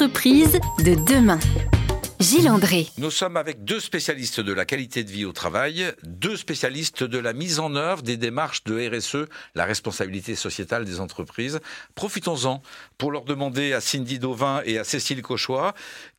entreprises de demain. Gilles André. Nous sommes avec deux spécialistes de la qualité de vie au travail, deux spécialistes de la mise en œuvre des démarches de RSE, la responsabilité sociétale des entreprises. Profitons-en pour leur demander à Cindy Dauvin et à Cécile Cauchois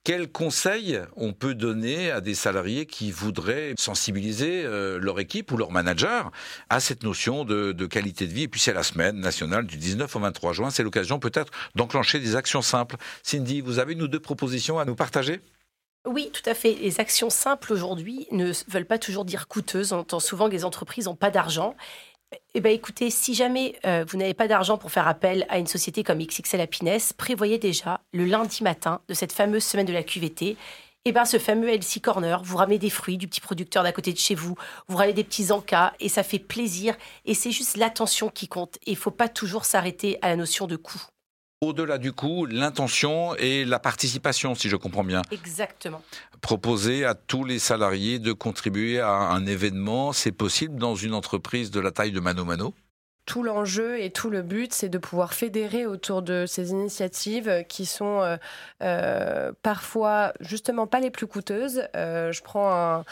quels conseils on peut donner à des salariés qui voudraient sensibiliser euh, leur équipe ou leur manager à cette notion de, de qualité de vie? Et puis c'est la semaine nationale du 19 au 23 juin. C'est l'occasion peut-être d'enclencher des actions simples. Cindy, vous avez ou deux propositions à nous partager? Oui, tout à fait. Les actions simples aujourd'hui ne veulent pas toujours dire coûteuses. On entend souvent que les entreprises n'ont pas d'argent. Eh bien, écoutez, si jamais euh, vous n'avez pas d'argent pour faire appel à une société comme XXL Happiness, prévoyez déjà le lundi matin de cette fameuse semaine de la QVT. Eh bien, ce fameux LC Corner, vous ramenez des fruits du petit producteur d'à côté de chez vous, vous ramenez des petits encas et ça fait plaisir. Et c'est juste l'attention qui compte. il ne faut pas toujours s'arrêter à la notion de coût. Au-delà du coup, l'intention et la participation, si je comprends bien. Exactement. Proposer à tous les salariés de contribuer à un événement, c'est possible dans une entreprise de la taille de Mano Mano? Tout l'enjeu et tout le but, c'est de pouvoir fédérer autour de ces initiatives qui sont euh, euh, parfois justement pas les plus coûteuses. Euh, je prends un,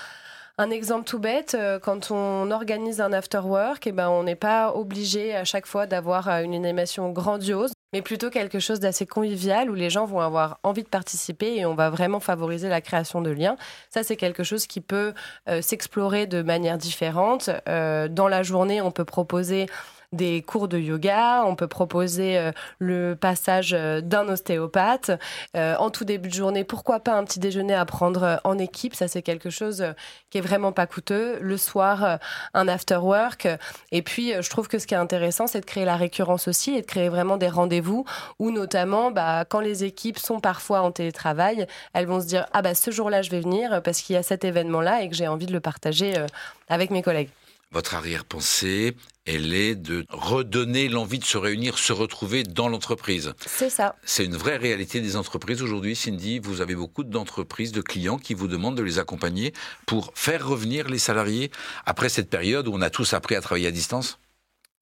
un exemple tout bête, quand on organise un after work, eh ben, on n'est pas obligé à chaque fois d'avoir une animation grandiose, mais plutôt quelque chose d'assez convivial où les gens vont avoir envie de participer et on va vraiment favoriser la création de liens. Ça, c'est quelque chose qui peut euh, s'explorer de manière différente. dans la journée, on peut proposer des cours de yoga, on peut proposer euh, le passage euh, d'un ostéopathe. Euh, en tout début de journée, pourquoi pas un petit déjeuner à prendre en équipe? Ça, c'est quelque chose qui est vraiment pas coûteux. Le soir, un after work. Et puis, je trouve que ce qui est intéressant, c'est de créer la récurrence aussi et de créer vraiment des rendez-vous où, notamment, bah, quand les équipes sont parfois en télétravail, elles vont se dire Ah, bah, ce jour-là, je vais venir parce qu'il y a cet événement-là et que j'ai envie de le partager avec mes collègues. Votre arrière-pensée, elle est de redonner l'envie de se réunir, se retrouver dans l'entreprise. C'est ça. C'est une vraie réalité des entreprises aujourd'hui. Cindy, vous avez beaucoup d'entreprises, de clients qui vous demandent de les accompagner pour faire revenir les salariés après cette période où on a tous appris à travailler à distance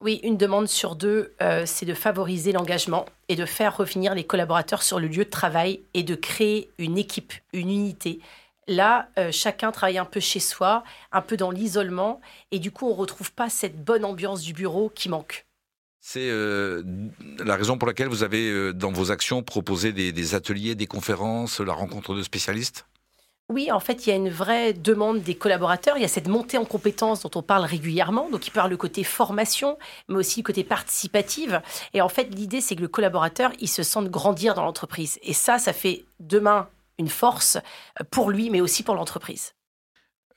oui, une demande sur deux, euh, c'est de favoriser l'engagement et de faire revenir les collaborateurs sur le lieu de travail et de créer une équipe, une unité Là, euh, chacun travaille un peu chez soi, un peu dans l'isolement, et du coup, on ne retrouve pas cette bonne ambiance du bureau qui manque. C'est euh, la raison pour laquelle vous avez, euh, dans vos actions, proposé des, ateliers, des conférences, la rencontre de spécialistes? Oui, en fait, il y a une vraie demande des collaborateurs. Il y a cette montée en compétences dont on parle régulièrement. Donc, il parle le côté formation, mais aussi le côté participative. Et en fait, l'idée, c'est que le collaborateur, il se sente grandir dans l'entreprise. Et ça, ça fait demain une force pour lui, mais aussi pour l'entreprise.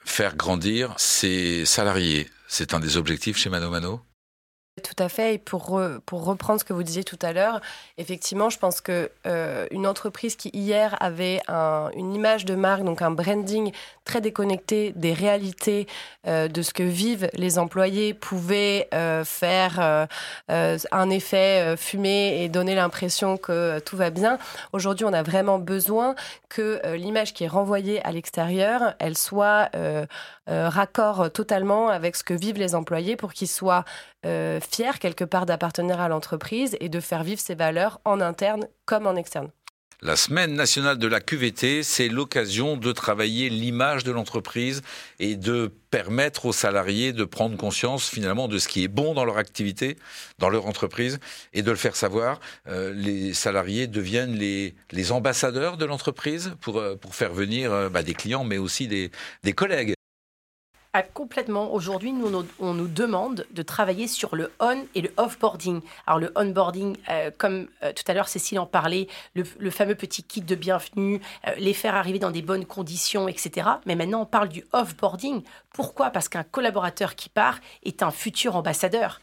Faire grandir ses salariés, c'est un des objectifs chez Mano Mano? Tout à fait. Et pour, pour reprendre ce que vous disiez tout à l'heure, effectivement, je pense que euh, une entreprise qui hier avait une image de marque, donc un branding très déconnecté des réalités euh, de ce que vivent les employés, pouvait euh, faire un effet fumé et donner l'impression que tout va bien. Aujourd'hui, on a vraiment besoin que l'image qui est renvoyée à l'extérieur, elle soit raccord totalement avec ce que vivent les employés pour qu'ils soient fier quelque part d'appartenir à l'entreprise et de faire vivre ses valeurs en interne comme en externe. La semaine nationale de la QVT, c'est l'occasion de travailler l'image de l'entreprise et de permettre aux salariés de prendre conscience finalement de ce qui est bon dans leur activité, dans leur entreprise, et de le faire savoir. Euh, les salariés deviennent les, les ambassadeurs de l'entreprise pour, euh, pour faire venir euh, bah, des clients, mais aussi des, des collègues complètement. Aujourd'hui, nous, on nous demande de travailler sur le on et le off-boarding. Alors, le on-boarding, euh, comme euh, tout à l'heure Cécile en parlait, le, fameux petit kit de bienvenue, euh, les faire arriver dans des bonnes conditions, etc. Mais maintenant, on parle du off-boarding. Pourquoi? Parce qu'un collaborateur qui part est un futur ambassadeur.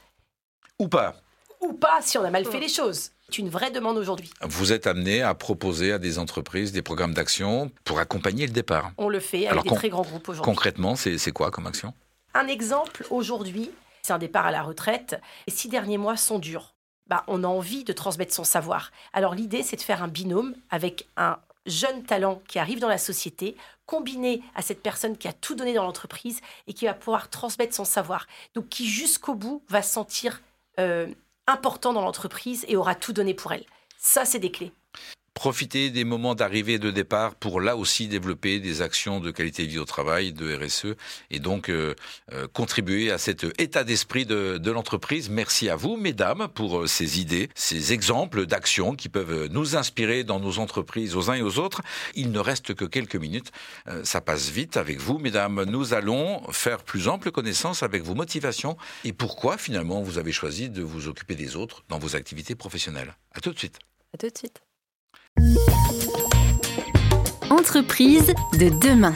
Ou pas. Ou pas, si on a mal fait les choses. C'est une vraie demande aujourd'hui. Vous êtes amené à proposer à des entreprises des programmes d'action pour accompagner le départ. On le fait avec des très grands groupes aujourd'hui. Concrètement, c'est quoi comme action? Un exemple aujourd'hui, c'est un départ à la retraite. Les six derniers mois sont durs. Bah, on a envie de transmettre son savoir. Alors l'idée, c'est de faire un binôme avec un jeune talent qui arrive dans la société, combiné à cette personne qui a tout donné dans l'entreprise et qui va pouvoir transmettre son savoir. Donc qui jusqu'au bout va se sentir euh, important dans l'entreprise et aura tout donné pour elle. Ça, c'est des clés. Profiter des moments d'arrivée et de départ pour là aussi développer des actions de qualité de vie au travail, de RSE, et donc euh, euh, contribuer à cet état d'esprit de, de l'entreprise. Merci à vous, mesdames, pour euh, ces idées, ces exemples d'actions qui peuvent nous inspirer dans nos entreprises aux uns et aux autres. Il ne reste que quelques minutes. Ça passe vite avec vous, mesdames. Nous allons faire plus ample connaissance avec vos motivations et pourquoi finalement vous avez choisi de vous occuper des autres dans vos activités professionnelles. À tout de suite. À tout de suite. Entreprise de demain.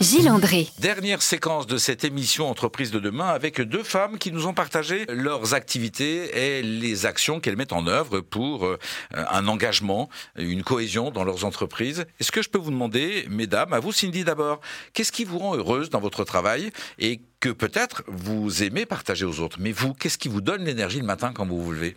Gilles André. Dernière séquence de cette émission Entreprise de demain avec deux femmes qui nous ont partagé leurs activités et les actions qu'elles mettent en œuvre pour euh, un engagement, une cohésion dans leurs entreprises. Est-ce que je peux vous demander, mesdames, à vous Cindy d'abord, qu'est-ce qui vous rend heureuse dans votre travail et que peut-être vous aimez partager aux autres? Mais vous, qu'est-ce qui vous donne l'énergie le matin quand vous vous levez?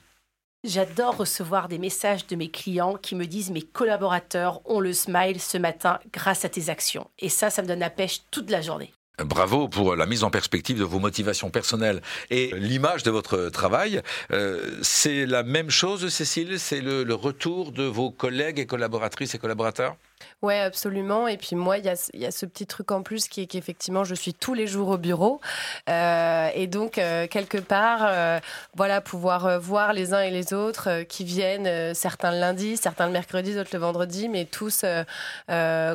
J'adore recevoir des messages de mes clients qui me disent mes collaborateurs ont le smile ce matin grâce à tes actions. Et ça, ça me donne la pêche toute la journée. Bravo pour la mise en perspective de vos motivations personnelles et l'image de votre travail. Euh, c'est la même chose, Cécile? C'est le, le retour de vos collègues et collaboratrices et collaborateurs? Oui, absolument. Et puis moi, il y a, ce petit truc en plus qui est qu'effectivement, je suis tous les jours au bureau. Euh, et donc, euh, quelque part, euh, voilà, pouvoir voir les uns et les autres qui viennent, certains le lundi, certains le mercredi, d'autres le vendredi, mais tous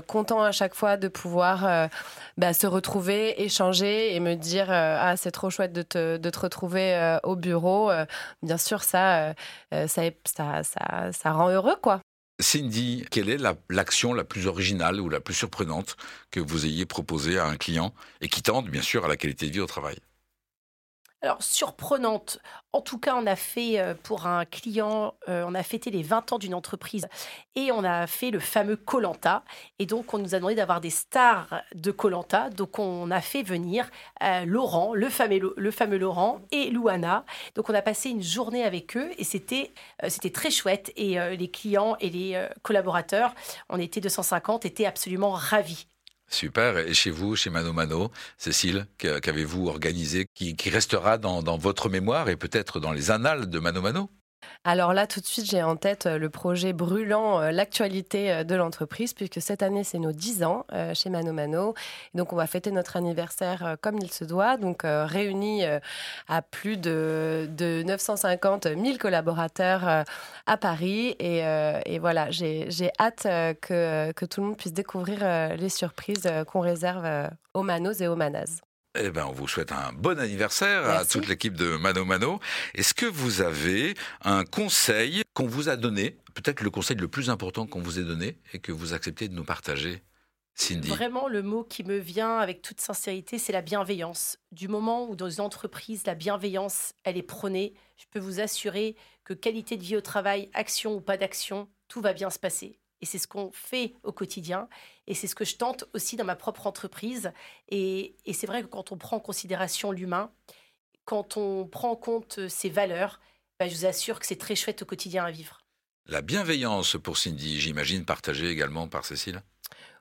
contents à chaque fois de pouvoir bah, se retrouver, échanger et me dire Ah, c'est trop chouette de te, de te retrouver au bureau. bien sûr, ça, ça, ça, ça, ça rend heureux, quoi. Cindy, quelle est l'action la, plus originale ou la plus surprenante que vous ayez proposée à un client et qui tende bien sûr à la qualité de vie au travail? Alors, surprenante. En tout cas, on a fait euh, pour un client, euh, on a fêté les 20 ans d'une entreprise et on a fait le fameux Colanta. Et donc, on nous a demandé d'avoir des stars de Colanta. Donc, on a fait venir euh, Laurent, le fameux, Laurent et Louana. Donc, on a passé une journée avec eux et c'était c'était très chouette. Et les clients et les collaborateurs, on était 250, étaient absolument ravis. Super. Et chez vous, chez Mano Mano, Cécile, qu'avez-vous organisé qui, restera dans, dans, votre mémoire et peut-être dans les annales de Mano Mano? Alors là, tout de suite, j'ai en tête euh, le projet brûlant, euh, l'actualité euh, de l'entreprise, puisque cette année, c'est nos 10 ans chez Mano Mano. donc, on va fêter notre anniversaire comme il se doit, donc réunis à plus de, de 950 000 collaborateurs à Paris. Et, et voilà, j'ai hâte que, que tout le monde puisse découvrir les surprises qu'on réserve aux Manos et aux Manas. Eh ben, on vous souhaite un bon anniversaire à toute l'équipe de Mano Mano. Est-ce que vous avez un conseil qu'on vous a donné, peut-être le conseil le plus important qu'on vous ait donné et que vous acceptez de nous partager Cindy? Vraiment, le mot qui me vient avec toute sincérité, c'est la bienveillance. Du moment où dans une entreprise, la bienveillance, elle est prônée, je peux vous assurer que qualité de vie au travail, action ou pas d'action, tout va bien se passer. Et c'est ce qu'on fait au quotidien. Et c'est ce que je tente aussi dans ma propre entreprise. Et, c'est vrai que quand on prend en considération l'humain, quand on prend en compte ses valeurs, bah, je vous assure que c'est très chouette au quotidien à vivre. La bienveillance pour Cindy, j'imagine, partagée également par Cécile?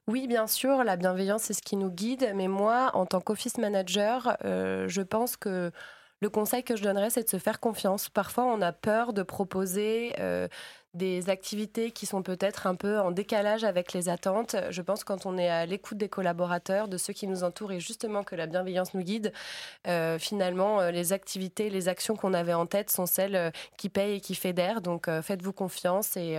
Oui, bien sûr, la bienveillance, c'est ce qui nous guide. Mais moi, en tant qu'office manager, euh, je pense que le conseil que je donnerais, c'est de se faire confiance. Parfois, on a peur de proposer euh, des activités qui sont peut-être un peu en décalage avec les attentes. Je pense quand on est à l'écoute des collaborateurs, de ceux qui nous entourent et justement que la bienveillance nous guide, euh, finalement, euh, les activités, les actions qu'on avait en tête sont celles euh, qui payent et qui fédèrent. Donc faites-vous confiance et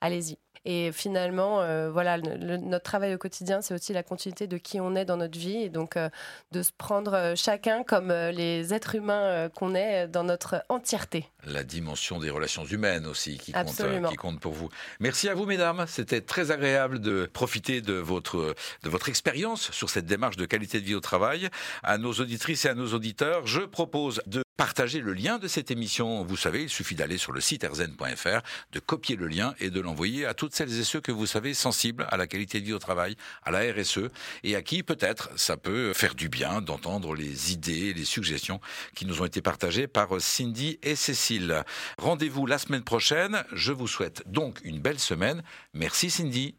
allez-y. Et finalement, euh, voilà, notre travail au quotidien, c'est aussi la continuité de qui on est dans notre vie, et donc euh, de se prendre euh, chacun comme les êtres humains qu'on est dans notre entièreté. La dimension des relations humaines aussi qui compte, qui compte pour vous. Merci à vous, mesdames. C'était très agréable de profiter de votre de votre expérience sur cette démarche de qualité de vie au travail. À nos auditrices et à nos auditeurs, je propose de partager le lien de cette émission. Vous savez, il suffit d'aller sur le site erzen.fr, de copier le lien et de l'envoyer à toutes celles et ceux que vous savez sensibles à la qualité de vie au travail, à la RSE, et à qui peut-être ça peut faire du bien d'entendre les idées, les suggestions qui nous ont été partagées par Cindy et Cécile. Rendez-vous la semaine prochaine. Je vous souhaite donc une belle semaine. Merci Cindy.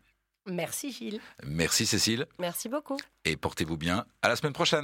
Merci Gilles. Merci Cécile. Merci beaucoup. Et portez-vous bien. À la semaine prochaine.